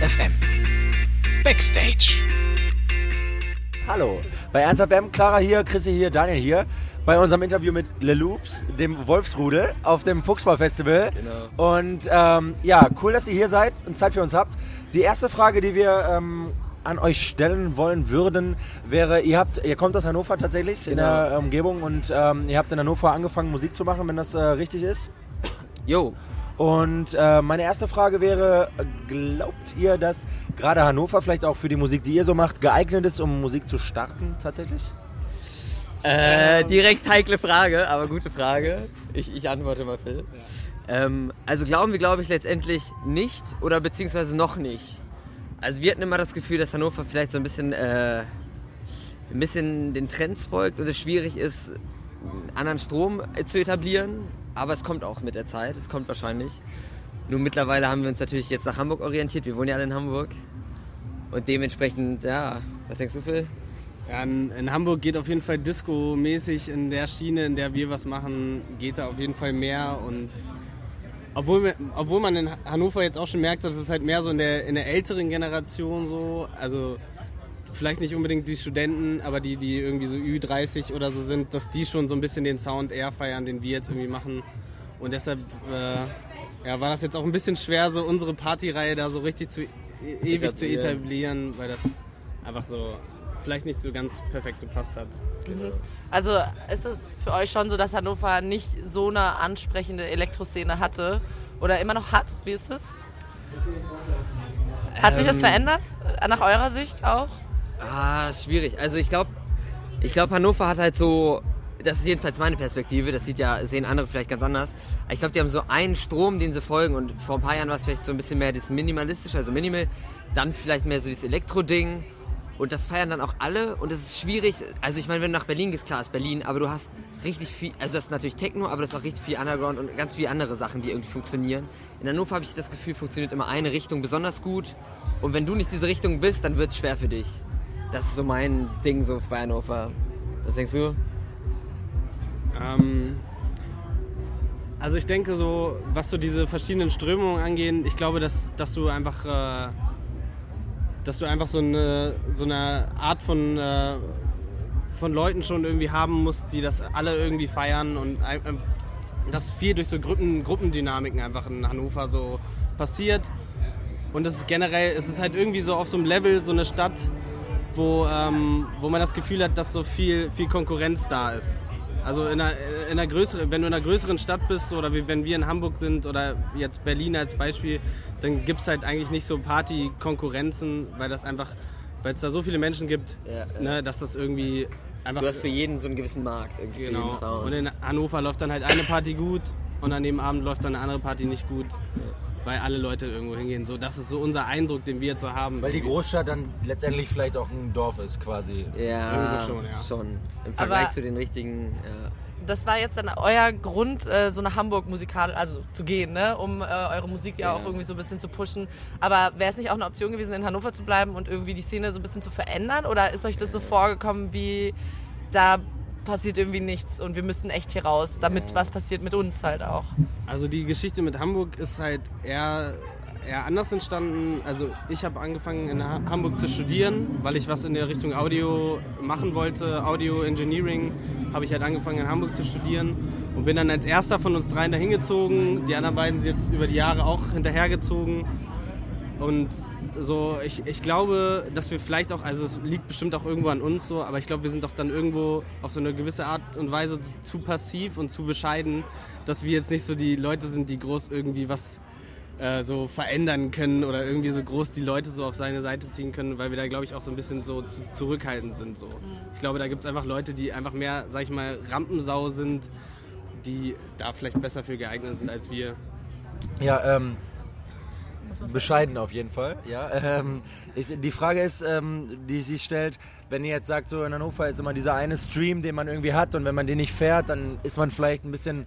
Ernst FM. Backstage. Hallo, bei Ernst FM, Clara hier, Chrissy hier, Daniel hier. Bei unserem Interview mit Le Loops, dem Wolfsrudel, auf dem Fuchsball-Festival. Genau. Und ähm, ja, cool, dass ihr hier seid und Zeit für uns habt. Die erste Frage, die wir ähm, an euch stellen wollen würden, wäre, ihr habt, ihr kommt aus Hannover tatsächlich, in Genau. der Umgebung und ähm, ihr habt in Hannover angefangen, Musik zu machen, wenn das äh, richtig ist. Jo, Und äh, meine erste Frage wäre, glaubt ihr, dass gerade Hannover vielleicht auch für die Musik, die ihr so macht, geeignet ist, um Musik zu starten tatsächlich? äh, direkt heikle Frage, aber gute Frage. Ich, ich antworte mal, Phil. Ähm, also glauben wir, glaube ich, letztendlich nicht oder beziehungsweise noch nicht. Also wir hatten immer das Gefühl, dass Hannover vielleicht so ein bisschen, äh, ein bisschen den Trends folgt und es schwierig ist, einen anderen Strom äh, zu etablieren. Aber es kommt auch mit der Zeit, es kommt wahrscheinlich. Nur mittlerweile haben wir uns natürlich jetzt nach Hamburg orientiert. Wir wohnen ja alle in Hamburg. Und dementsprechend, ja, was denkst du, Phil? Ja, in, in Hamburg geht auf jeden Fall Disco-mäßig in der Schiene, in der wir was machen, geht da auf jeden Fall mehr und obwohl, obwohl man in Hannover jetzt auch schon merkt, dass es halt mehr so in der, in der älteren Generation so, also vielleicht nicht unbedingt die Studenten, aber die, die irgendwie so Ü30 oder so sind, dass die schon so ein bisschen den Sound eher feiern, den wir jetzt irgendwie machen. Und deshalb äh, ja, war das jetzt auch ein bisschen schwer, so unsere Partyreihe da so richtig zu e ewig zu Etablieren. etablieren, weil das einfach so vielleicht nicht so ganz perfekt gepasst hat. Also ist es für euch schon so, dass Hannover nicht so eine ansprechende Elektroszene hatte oder immer noch hat? Wie ist es? Hat sich das verändert? Nach eurer Sicht auch? Ah, schwierig. Also ich glaube, ich glaube Hannover hat halt so, das ist jedenfalls meine Perspektive, das sieht ja, sehen andere vielleicht ganz anders. Ich glaube, die haben so einen Strom, den sie folgen und vor ein paar Jahren war es vielleicht so ein bisschen mehr das Minimalistische, also Minimal, dann vielleicht mehr so dieses Elektro-Ding und das feiern dann auch alle und es ist schwierig, also ich meine, wenn du nach Berlin gehst, klar ist Berlin, aber du hast richtig viel, also das ist natürlich Techno, aber das ist auch richtig viel Underground und ganz viele andere Sachen, die irgendwie funktionieren. In Hannover habe ich das Gefühl, funktioniert immer eine Richtung besonders gut und wenn du nicht diese Richtung bist, dann wird es schwer für dich. Das ist so mein Ding so bei Hannover. Was denkst du? Ähm, also ich denke so, was so diese verschiedenen Strömungen angehen, ich glaube, dass, dass du einfach, äh, dass du einfach so eine, so eine Art von, äh, von Leuten schon irgendwie haben musst, die das alle irgendwie feiern und ähm, dass viel durch so Gruppen, Gruppendynamiken einfach in Hannover so passiert. Und es ist generell, es ist halt irgendwie so auf so einem Level, so eine Stadt, wo, ähm, wo man das Gefühl hat, dass so viel, viel Konkurrenz da ist. Also in einer, in einer größeren, wenn du in einer größeren Stadt bist oder wie wenn wir in Hamburg sind oder jetzt Berlin als Beispiel, dann gibt es halt eigentlich nicht so Party-Konkurrenzen, weil das einfach, weil es da so viele Menschen gibt, Ja, ja. Ne, dass das irgendwie einfach. Du hast für jeden so einen gewissen Markt, irgendwie genau. Und in Hannover läuft dann halt eine Party gut und an dem Abend läuft dann eine andere Party nicht gut, weil alle Leute irgendwo hingehen. So, das ist so unser Eindruck, den wir jetzt so haben. Weil die Großstadt dann letztendlich vielleicht auch ein Dorf ist quasi. ja, Irgendwo schon, ja. schon. Im Vergleich Aber- zu den richtigen, ja. Das war jetzt dann euer Grund, äh, so nach Hamburg musikal, also zu gehen, ne? um äh, eure Musik ja, Ja. auch irgendwie so ein bisschen zu pushen. Aber wäre es nicht auch eine Option gewesen, in Hannover zu bleiben und irgendwie die Szene so ein bisschen zu verändern? Oder ist euch das so vorgekommen, wie da passiert irgendwie nichts und wir müssen echt hier raus, damit was passiert mit uns halt auch? Also die Geschichte mit Hamburg ist halt eher, eher anders entstanden. Also ich habe angefangen in Ha- Hamburg zu studieren, weil ich was in der Richtung Audio machen wollte. Audio Engineering habe ich halt angefangen in Hamburg zu studieren und bin dann als erster von uns dreien dahin gezogen. Die anderen beiden sind jetzt über die Jahre auch hinterhergezogen. Und so, ich, ich glaube, dass wir vielleicht auch, also es liegt bestimmt auch irgendwo an uns so, aber ich glaube, wir sind doch dann irgendwo auf so eine gewisse Art und Weise zu passiv und zu bescheiden, dass wir jetzt nicht so die Leute sind, die groß irgendwie was äh, so verändern können oder irgendwie so groß die Leute so auf seine Seite ziehen können, weil wir da, glaube ich, auch so ein bisschen so zu, zurückhaltend sind. So. Ich glaube, da gibt es einfach Leute, die einfach mehr, sag ich mal, Rampensau sind, die da vielleicht besser für geeignet sind als wir. Ja, ähm, bescheiden auf jeden Fall. Ja, ähm, ich, die Frage ist, ähm, die sie stellt, wenn ihr jetzt sagt, so in Hannover ist immer dieser eine Stream, den man irgendwie hat und wenn man den nicht fährt, dann ist man vielleicht ein bisschen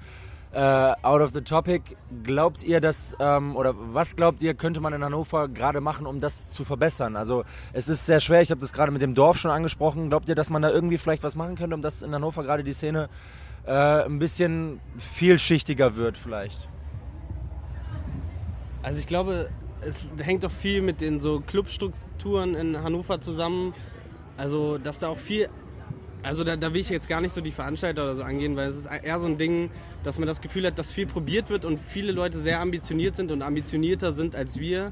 äh, out of the topic. Glaubt ihr, dass, ähm, oder was glaubt ihr, könnte man in Hannover gerade machen, um das zu verbessern? Also es ist sehr schwer, ich habe das gerade mit dem Dorf schon angesprochen. Glaubt ihr, dass man da irgendwie vielleicht was machen könnte, um dass in Hannover gerade die Szene äh, ein bisschen vielschichtiger wird vielleicht? Also ich glaube, es hängt doch viel mit den so Clubstrukturen in Hannover zusammen. Also, dass da auch viel. Also, da, da will ich jetzt gar nicht so die Veranstalter oder so angehen, weil es ist eher so ein Ding, dass man das Gefühl hat, dass viel probiert wird und viele Leute sehr ambitioniert sind und ambitionierter sind als wir.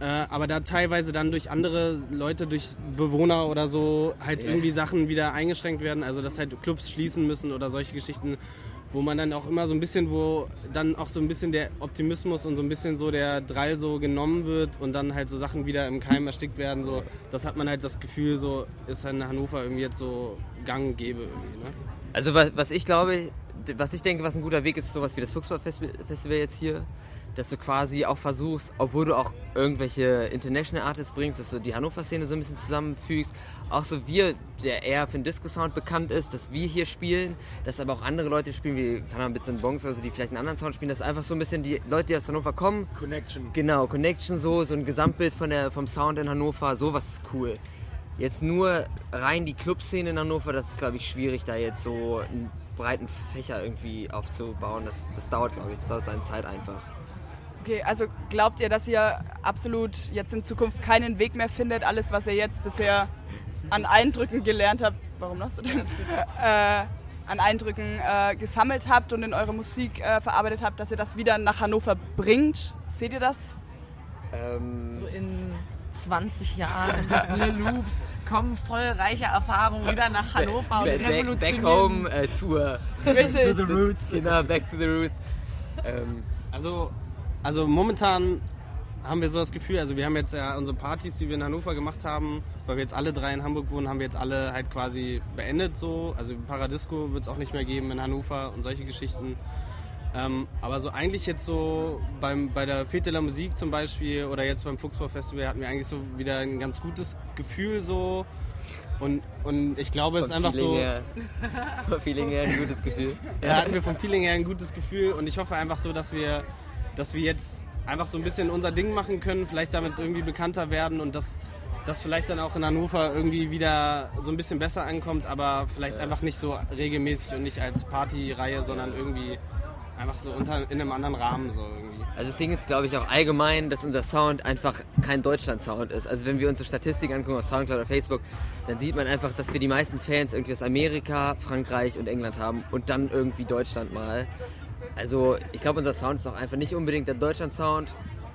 Äh, aber da teilweise dann durch andere Leute, durch Bewohner oder so, halt Ja. irgendwie Sachen wieder eingeschränkt werden. Also, dass halt Clubs schließen müssen oder solche Geschichten wo man dann auch immer so ein bisschen, wo dann auch so ein bisschen der Optimismus und so ein bisschen so der Drall so genommen wird und dann halt so Sachen wieder im Keim erstickt werden. So, das hat man halt das Gefühl, so ist in Hannover irgendwie jetzt so gang und gäbe irgendwie. Ne? Also was, was ich glaube, was ich denke, was ein guter Weg ist, ist sowas wie das Fuchsball-Festival jetzt hier, dass du quasi auch versuchst, obwohl du auch irgendwelche International Artists bringst, dass du die Hannover-Szene so ein bisschen zusammenfügst, auch so wir, der eher für den Disco-Sound bekannt ist, dass wir hier spielen, dass aber auch andere Leute spielen, wie, Ahnung, Bits and Bongs oder so, die vielleicht einen anderen Sound spielen, dass einfach so ein bisschen die Leute, die aus Hannover kommen, Connection. Genau, Connection so, so ein Gesamtbild von der, vom Sound in Hannover, sowas ist cool. Jetzt nur rein die Clubszene in Hannover, das ist glaube ich schwierig, da jetzt so einen breiten Fächer irgendwie aufzubauen. Das, das dauert glaube ich, das dauert seine Zeit einfach. Okay, also glaubt ihr, dass ihr absolut jetzt in Zukunft keinen Weg mehr findet, alles, was ihr jetzt bisher an Eindrücken gelernt habt, warum lachst du denn? äh, an Eindrücken äh, gesammelt habt und in eure Musik äh, verarbeitet habt, dass ihr das wieder nach Hannover bringt? Seht ihr das? Ähm, So in 20 Jahren, Lil Loops, kommen voll reiche Erfahrungen wieder nach Hannover und back, back, revolutionieren. back Home äh, Tour. Richtig. To the roots. Genau, Back to the Roots. Ähm, Also, also momentan haben wir so das Gefühl, also wir haben jetzt ja unsere Partys, die wir in Hannover gemacht haben, weil wir jetzt alle drei in Hamburg wohnen, haben wir jetzt alle halt quasi beendet so. Also Paradisco wird es auch nicht mehr geben in Hannover und solche Geschichten. Ähm, aber so eigentlich jetzt so beim, bei der Fete de la Musik zum Beispiel oder jetzt beim Fuchsbau Festival hatten wir eigentlich so wieder ein ganz gutes Gefühl so. Und, und ich glaube, es ist einfach Feeling so. Her, vom Feeling her ein gutes Gefühl. Ja, hatten wir vom Feeling her ein gutes Gefühl und ich hoffe einfach so, dass wir, dass wir jetzt einfach so ein bisschen unser Ding machen können, vielleicht damit irgendwie bekannter werden und dass das vielleicht dann auch in Hannover irgendwie wieder so ein bisschen besser ankommt, aber vielleicht einfach nicht so regelmäßig und nicht als Partyreihe, sondern irgendwie einfach so unter, in einem anderen Rahmen so irgendwie. Also das Ding ist, glaube ich, auch allgemein, dass unser Sound einfach kein Deutschland-Sound ist. Also wenn wir uns so Statistiken angucken auf Soundcloud oder Facebook, dann sieht man einfach, dass wir die meisten Fans irgendwie aus Amerika, Frankreich und England haben und dann irgendwie Deutschland mal. Also ich glaube, unser Sound ist auch einfach nicht unbedingt der Deutschland-Sound.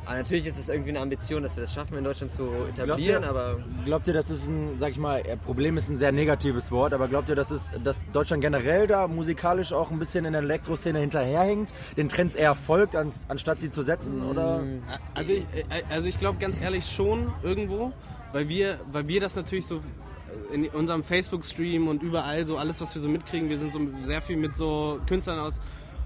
Aber natürlich ist es irgendwie eine Ambition, dass wir das schaffen, in Deutschland zu etablieren, ihr- aber Glaubt ihr, das ist ein, sag ich mal, Problem ist ein sehr negatives Wort, aber glaubt ihr, dass, es, dass Deutschland generell da musikalisch auch ein bisschen in der Elektroszene hinterherhängt, den Trends eher folgt, ans, anstatt sie zu setzen? Oder? Also ich, äh, also ich glaube ganz ehrlich schon irgendwo, weil wir, weil wir das natürlich so in unserem Facebook-Stream und überall so alles, was wir so mitkriegen, wir sind so sehr viel mit so Künstlern aus,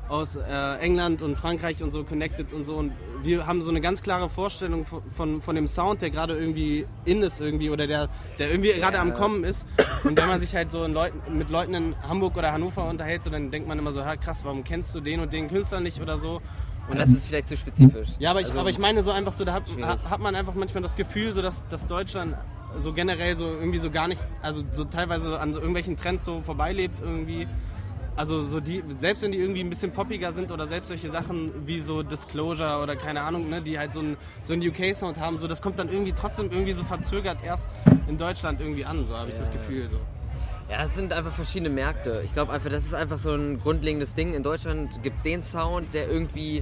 aus äh, England und Frankreich und so connected und so. Und wir haben so eine ganz klare Vorstellung von, von, von dem Sound, der gerade irgendwie in ist irgendwie oder der, der irgendwie gerade am Kommen ist. Und wenn man sich halt so in Leuten, mit Leuten in Hamburg oder Hannover unterhält, so, dann denkt man immer so, krass, warum kennst du den und den Künstler nicht oder so? Und das ist vielleicht zu spezifisch. ja, aber ich, Also- aber ich meine so einfach so, da hat, hat man einfach manchmal das Gefühl, so dass, dass Deutschland so generell so irgendwie so gar nicht, also so teilweise an so irgendwelchen Trends so vorbeilebt irgendwie. Also so die, selbst wenn die irgendwie ein bisschen poppiger sind oder selbst solche Sachen wie so Disclosure oder keine Ahnung, ne, die halt so einen so einen UK-Sound haben, so das kommt dann irgendwie trotzdem irgendwie so verzögert erst in Deutschland irgendwie an, so habe ich das Gefühl so. Ja, es sind einfach verschiedene Märkte. Ich glaube einfach, das ist einfach so ein grundlegendes Ding. In Deutschland gibt es den Sound, der irgendwie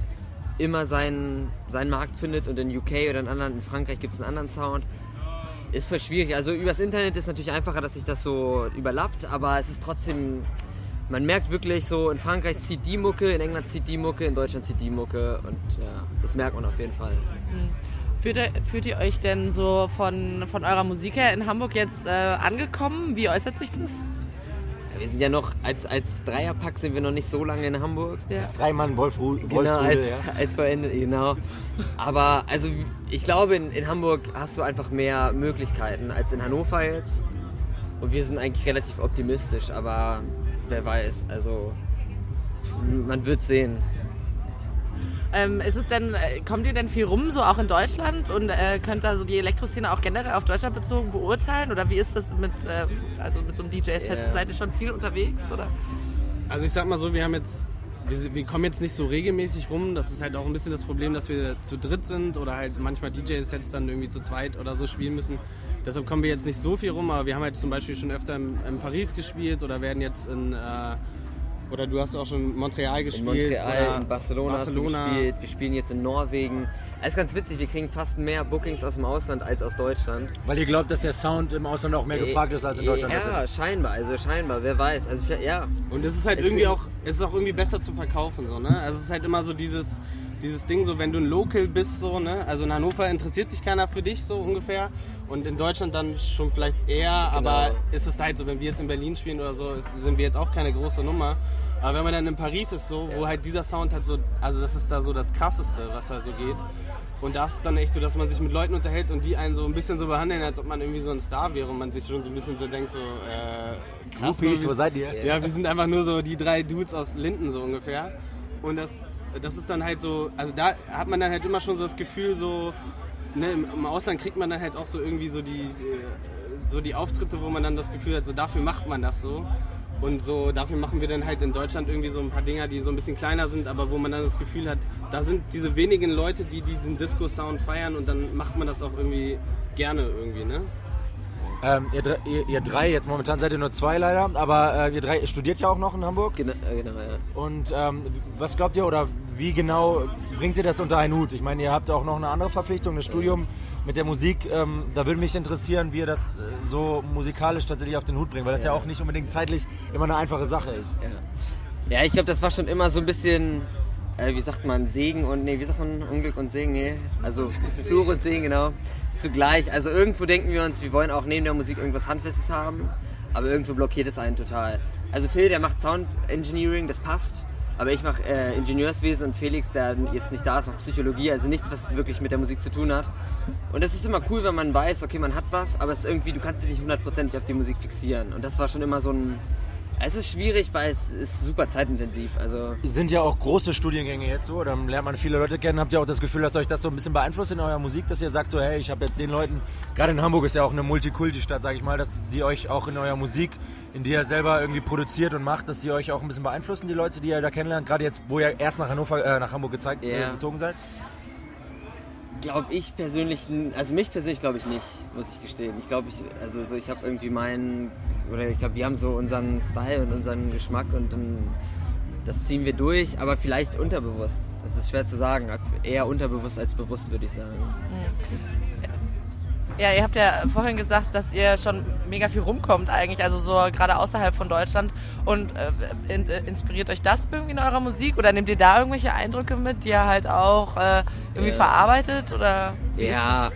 immer seinen, seinen Markt findet und in UK oder in anderen, in Frankreich gibt es einen anderen Sound. Ist voll schwierig. Also übers Internet ist natürlich einfacher, dass sich das so überlappt, aber es ist trotzdem, man merkt wirklich so, in Frankreich zieht die Mucke, in England zieht die Mucke, in Deutschland zieht die Mucke und ja, das merkt man auf jeden Fall. Fühlt ihr, fühlt ihr euch denn so von, von eurer Musik her in Hamburg jetzt äh, angekommen? Wie äußert sich das? Ja, wir sind ja noch, als, als Dreierpack sind wir noch nicht so lange in Hamburg. Ja. Drei Mann Wolf, Ru- Genau, als, ja. als vollendet, genau. Aber also ich glaube, in, in Hamburg hast du einfach mehr Möglichkeiten als in Hannover jetzt. Und wir sind eigentlich relativ optimistisch, aber wer weiß, also man wird sehen. Ähm, ist es denn, äh, kommt ihr denn viel rum, so auch in Deutschland? Und äh, könnt da so die Elektroszene auch generell auf Deutschland bezogen beurteilen? Oder wie ist das mit, äh, also mit so einem DJ-Set? Ja. Seid ihr schon viel unterwegs? Oder? Also ich sag mal so, wir haben jetzt wir, wir kommen jetzt nicht so regelmäßig rum. Das ist halt auch ein bisschen das Problem, dass wir zu dritt sind oder halt manchmal DJ-Sets dann irgendwie zu zweit oder so spielen müssen. Deshalb kommen wir jetzt nicht so viel rum, aber wir haben halt zum Beispiel schon öfter in, in Paris gespielt oder werden jetzt in. Äh, oder du hast auch schon Montreal gespielt. In Montreal, in Barcelona, Barcelona. hast du gespielt. Wir spielen jetzt in Norwegen. Es ist ganz witzig, wir kriegen fast mehr Bookings aus dem Ausland als aus Deutschland. Weil ihr glaubt, dass der Sound im Ausland auch mehr gefragt ist als in Deutschland. Ja, scheinbar, also scheinbar, wer weiß. Also ja, Und es ist halt Es irgendwie sind- auch, es ist auch irgendwie besser zu verkaufen, so, ne? Also es ist halt immer so dieses, dieses Ding, so wenn du ein Local bist, so, ne? Also in Hannover interessiert sich keiner für dich, so ungefähr. Und in Deutschland dann schon vielleicht eher, aber ist es halt so, wenn wir jetzt in Berlin spielen oder so, ist, sind wir jetzt auch keine große Nummer. Aber wenn man dann in Paris ist, so, wo halt dieser Sound halt so, also das ist da so das Krasseste, was da so geht. Und da ist es dann echt so, dass man sich mit Leuten unterhält und die einen so ein bisschen so behandeln, als ob man irgendwie so ein Star wäre und man sich schon so ein bisschen so denkt, so, äh, krass. Groupies, so, wo seid ihr? ja, wir sind einfach nur so die drei Dudes aus Linden so ungefähr. Und das, das ist dann halt so, also da hat man dann halt immer schon so das Gefühl so, ne, im, Ausland kriegt man dann halt auch so irgendwie so die, äh, so die Auftritte, wo man dann das Gefühl hat, so dafür macht man das so. Und so dafür machen wir dann halt in Deutschland irgendwie so ein paar Dinger, die so ein bisschen kleiner sind, aber wo man dann das Gefühl hat, da sind diese wenigen Leute, die diesen Disco-Sound feiern und dann macht man das auch irgendwie gerne irgendwie, ne? Ähm, ihr, ihr, ihr drei, jetzt momentan seid ihr nur zwei leider, aber äh, ihr drei ihr studiert ja auch noch in Hamburg. genau, genau ja. Und ähm, was glaubt ihr oder wie genau bringt ihr das unter einen Hut? Ich meine, ihr habt auch noch eine andere Verpflichtung, das Studium mit der Musik. Ähm, da würde mich interessieren, wie ihr das äh, so musikalisch tatsächlich auf den Hut bringt, weil das ja, Ja. auch nicht unbedingt zeitlich immer eine einfache Sache ist. Ja, ja ich glaube, das war schon immer so ein bisschen, äh, wie sagt man, Segen und, nee, wie sagt man, Unglück und Segen, nee, also Fluch und Segen, genau, zugleich. Also irgendwo denken wir uns, wir wollen auch neben der Musik irgendwas Handfestes haben, aber irgendwo blockiert es einen total. Also Phil, der macht Sound Engineering, das passt. Aber ich mache äh, Ingenieurswesen und Felix, der jetzt nicht da ist, macht Psychologie, also nichts, was wirklich mit der Musik zu tun hat. Und es ist immer cool, wenn man weiß, okay, man hat was, aber es ist irgendwie, du kannst dich nicht hundertprozentig auf die Musik fixieren. Und das war schon immer so ein. Es ist schwierig, weil es ist super zeitintensiv. Also Sind ja auch große Studiengänge jetzt so, dann lernt man viele Leute kennen. Habt ihr auch das Gefühl, dass euch das so ein bisschen beeinflusst in eurer Musik, dass ihr sagt so, hey, ich habe jetzt den Leuten, gerade in Hamburg ist ja auch eine Multikulti-Stadt, sage ich mal, dass die euch auch in eurer Musik, in die ihr selber irgendwie produziert und macht, dass die euch auch ein bisschen beeinflussen, die Leute, die ihr da kennenlernt, gerade jetzt, wo ihr erst nach Hannover, äh, nach Hamburg gezeigt, äh, Ja. gezogen seid? glaube ich persönlich, also mich persönlich glaube ich nicht, muss ich gestehen. Ich glaube, ich, also so, ich habe irgendwie meinen, oder ich glaube, wir haben so unseren Style und unseren Geschmack und dann, das ziehen wir durch, aber vielleicht unterbewusst. Das ist schwer zu sagen. Eher unterbewusst als bewusst, würde ich sagen. Ja, ihr habt ja vorhin gesagt, dass ihr schon mega viel rumkommt eigentlich, also so gerade außerhalb von Deutschland. Und äh, in, äh, inspiriert euch das irgendwie in eurer Musik oder nehmt ihr da irgendwelche Eindrücke mit, die ihr halt auch äh, irgendwie verarbeitet oder? wie ist Ja, das?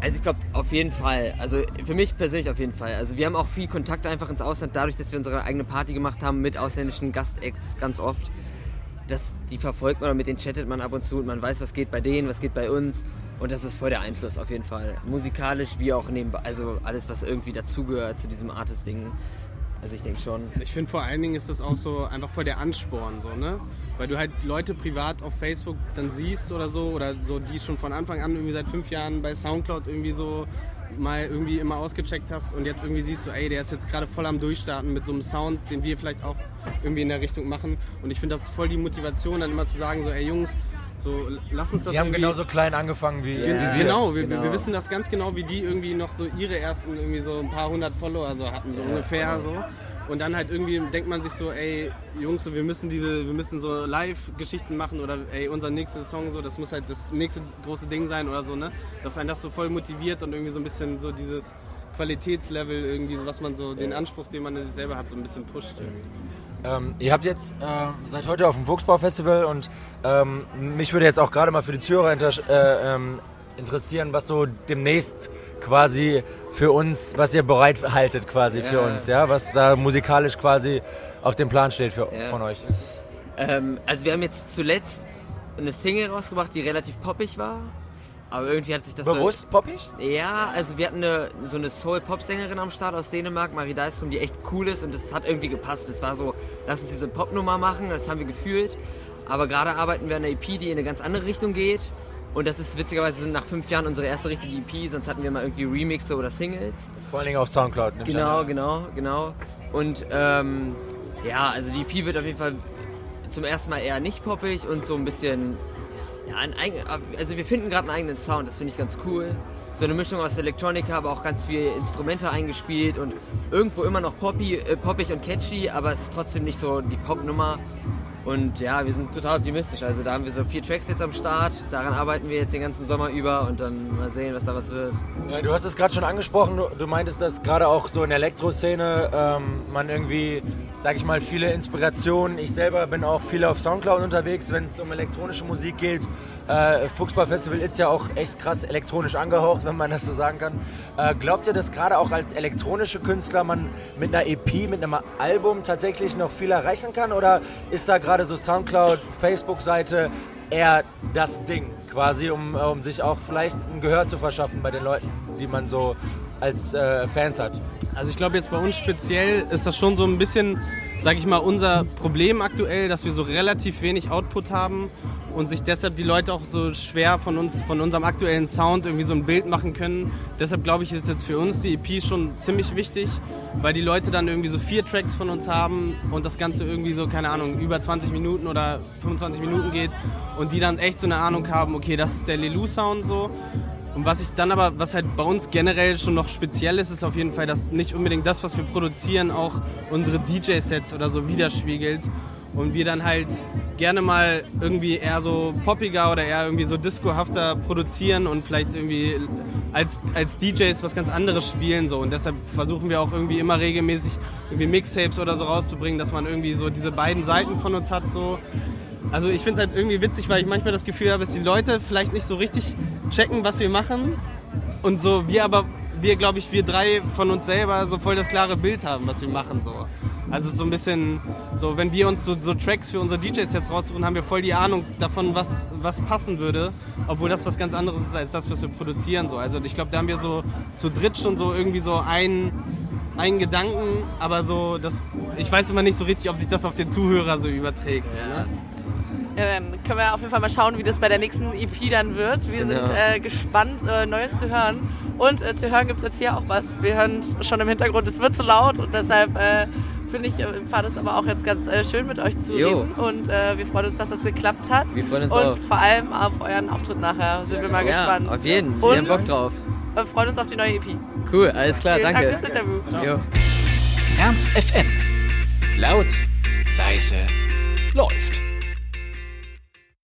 Also ich glaube auf jeden Fall. Also für mich persönlich auf jeden Fall. Also wir haben auch viel Kontakt einfach ins Ausland, dadurch, dass wir unsere eigene Party gemacht haben mit ausländischen Gastacts ganz oft. Das, die verfolgt man mit denen chattet man ab und zu und man weiß, was geht bei denen, was geht bei uns. Und das ist voll der Einfluss auf jeden Fall. Musikalisch wie auch nebenbei. Also alles, was irgendwie dazugehört zu diesem Artist-Ding. Also ich denke schon. Ich finde vor allen Dingen ist das auch so einfach voll der Ansporn, so, ne? Weil du halt Leute privat auf Facebook dann siehst oder so, oder so, die schon von Anfang an irgendwie seit fünf Jahren bei Soundcloud irgendwie so mal irgendwie immer ausgecheckt hast und jetzt irgendwie siehst du, ey, der ist jetzt gerade voll am Durchstarten mit so einem Sound, den wir vielleicht auch irgendwie in der Richtung machen. Und ich finde, das ist voll die Motivation, dann immer zu sagen, so, ey Jungs, so lass uns das Die haben genauso klein angefangen wie, wie wir. Genau, wir, Genau. wir wissen das ganz genau, wie die irgendwie noch so ihre ersten irgendwie so ein paar hundert Follower so hatten, so ungefähr so. Und dann halt irgendwie denkt man sich so, ey, Jungs, so, wir müssen diese, wir müssen so Live-Geschichten machen oder ey, unser nächstes Song so, das muss halt das nächste große Ding sein oder so, ne? Dass einen das so voll motiviert und irgendwie so ein bisschen so dieses Qualitätslevel irgendwie, so was man so, den Anspruch, den man an sich selber hat, so ein bisschen pusht irgendwie. Ähm, ihr habt jetzt ähm, seit heute auf dem Fuchsbau-Festival und ähm, mich würde jetzt auch gerade mal für die Zuhörer äh, ähm, interessieren, was so demnächst quasi für uns, was ihr bereithaltet quasi für Ja. uns, ja, was da musikalisch quasi auf dem Plan steht für, Ja. von euch. Ähm, also wir haben jetzt zuletzt eine Single rausgebracht, die relativ poppig war. Aber irgendwie hat sich das so- Bewusst poppig? Ja, also wir hatten eine, so eine Soul-Pop-Sängerin am Start aus Dänemark, Marie Dystrom, die echt cool ist und das hat irgendwie gepasst. Es war so, lass uns diese Popnummer machen, das haben wir gefühlt. Aber gerade arbeiten wir an einer EP, die in eine ganz andere Richtung geht. Und das ist witzigerweise nach fünf Jahren unsere erste richtige EP, sonst hatten wir mal irgendwie Remixe oder Singles. Vor allen Dingen auf Soundcloud. ich Genau, genau, genau. Und ähm, ja, also die EP wird auf jeden Fall zum ersten Mal eher nicht poppig und so ein bisschen, ja, ein also wir finden gerade einen eigenen Sound, das finde ich ganz cool. So eine Mischung aus Elektronika, aber auch ganz viel Instrumente eingespielt und irgendwo immer noch poppy, äh, poppig und catchy, aber es ist trotzdem nicht so die Popnummer. Und ja, wir sind total optimistisch. Also da haben wir so vier Tracks jetzt am Start. Daran arbeiten wir jetzt den ganzen Sommer über und dann mal sehen, was da was wird. Ja, du hast es gerade schon angesprochen, du, meintest, dass gerade auch so in der Elektroszene ähm, man irgendwie, sag ich mal, viele Inspirationen. Ich selber bin auch viel auf Soundcloud unterwegs, wenn es um elektronische Musik geht. Äh, Fuchsball Festival ist ja auch echt krass elektronisch angehaucht, wenn man das so sagen kann. Äh, glaubt ihr, dass gerade auch als elektronische Künstler man mit einer EP, mit einem Album tatsächlich noch viel erreichen kann? Oder ist da gerade so Soundcloud, Facebook-Seite eher das Ding quasi, um, um sich auch vielleicht ein Gehör zu verschaffen bei den Leuten, die man so als äh, Fans hat? Also ich glaube jetzt bei uns speziell ist das schon so ein bisschen, sag ich mal, unser Problem aktuell, dass wir so relativ wenig Output haben und sich deshalb die Leute auch so schwer von uns, von unserem aktuellen Sound irgendwie so ein Bild machen können. Deshalb glaube ich, ist jetzt für uns die EP schon ziemlich wichtig, weil die Leute dann irgendwie so vier Tracks von uns haben und das Ganze irgendwie so, keine Ahnung, über 20 Minuten oder 25 Minuten geht und die dann echt so eine Ahnung haben, okay, das ist der Lelou-Sound so. Und was ich dann aber, was halt bei uns generell schon noch speziell ist, ist auf jeden Fall, dass nicht unbedingt das, was wir produzieren, auch unsere DJ-Sets oder so widerspiegelt und wir dann halt gerne mal irgendwie eher so poppiger oder eher irgendwie so discohafter produzieren und vielleicht irgendwie als, als DJs was ganz anderes spielen so und deshalb versuchen wir auch irgendwie immer regelmäßig irgendwie Mixtapes oder so rauszubringen, dass man irgendwie so diese beiden Seiten von uns hat so. Also ich finde es halt irgendwie witzig, weil ich manchmal das Gefühl habe, dass die Leute vielleicht nicht so richtig checken, was wir machen und so wir aber wir glaube ich wir drei von uns selber so voll das klare Bild haben, was wir machen so. Also so ein bisschen, so wenn wir uns so, so Tracks für unsere DJs jetzt raussuchen, haben wir voll die Ahnung davon, was, was passen würde, obwohl das was ganz anderes ist als das, was wir produzieren. So. Also ich glaube, da haben wir so zu dritt schon so irgendwie so einen, einen Gedanken, aber so, das, ich weiß immer nicht so richtig, ob sich das auf den Zuhörer so überträgt. Ja. Ne? Ja, dann können wir auf jeden Fall mal schauen, wie das bei der nächsten EP dann wird. Wir Genau. sind äh, gespannt, äh, Neues zu hören. Und äh, zu hören gibt es jetzt hier auch was. Wir hören schon im Hintergrund, es wird zu laut und deshalb äh, finde ich, äh, fand es aber auch jetzt ganz äh, schön mit euch zu Jo. reden. Und äh, wir freuen uns, dass das geklappt hat. Wir freuen uns und auch. vor allem auf euren Auftritt nachher. Sind wir mal Ja, gespannt. auf jeden. Und Wir haben Bock drauf. äh, freuen uns auf die neue EP. Cool, alles klar, Vielen danke. Dank fürs Interview. Jo. Ernst FM. Laut, leise, läuft.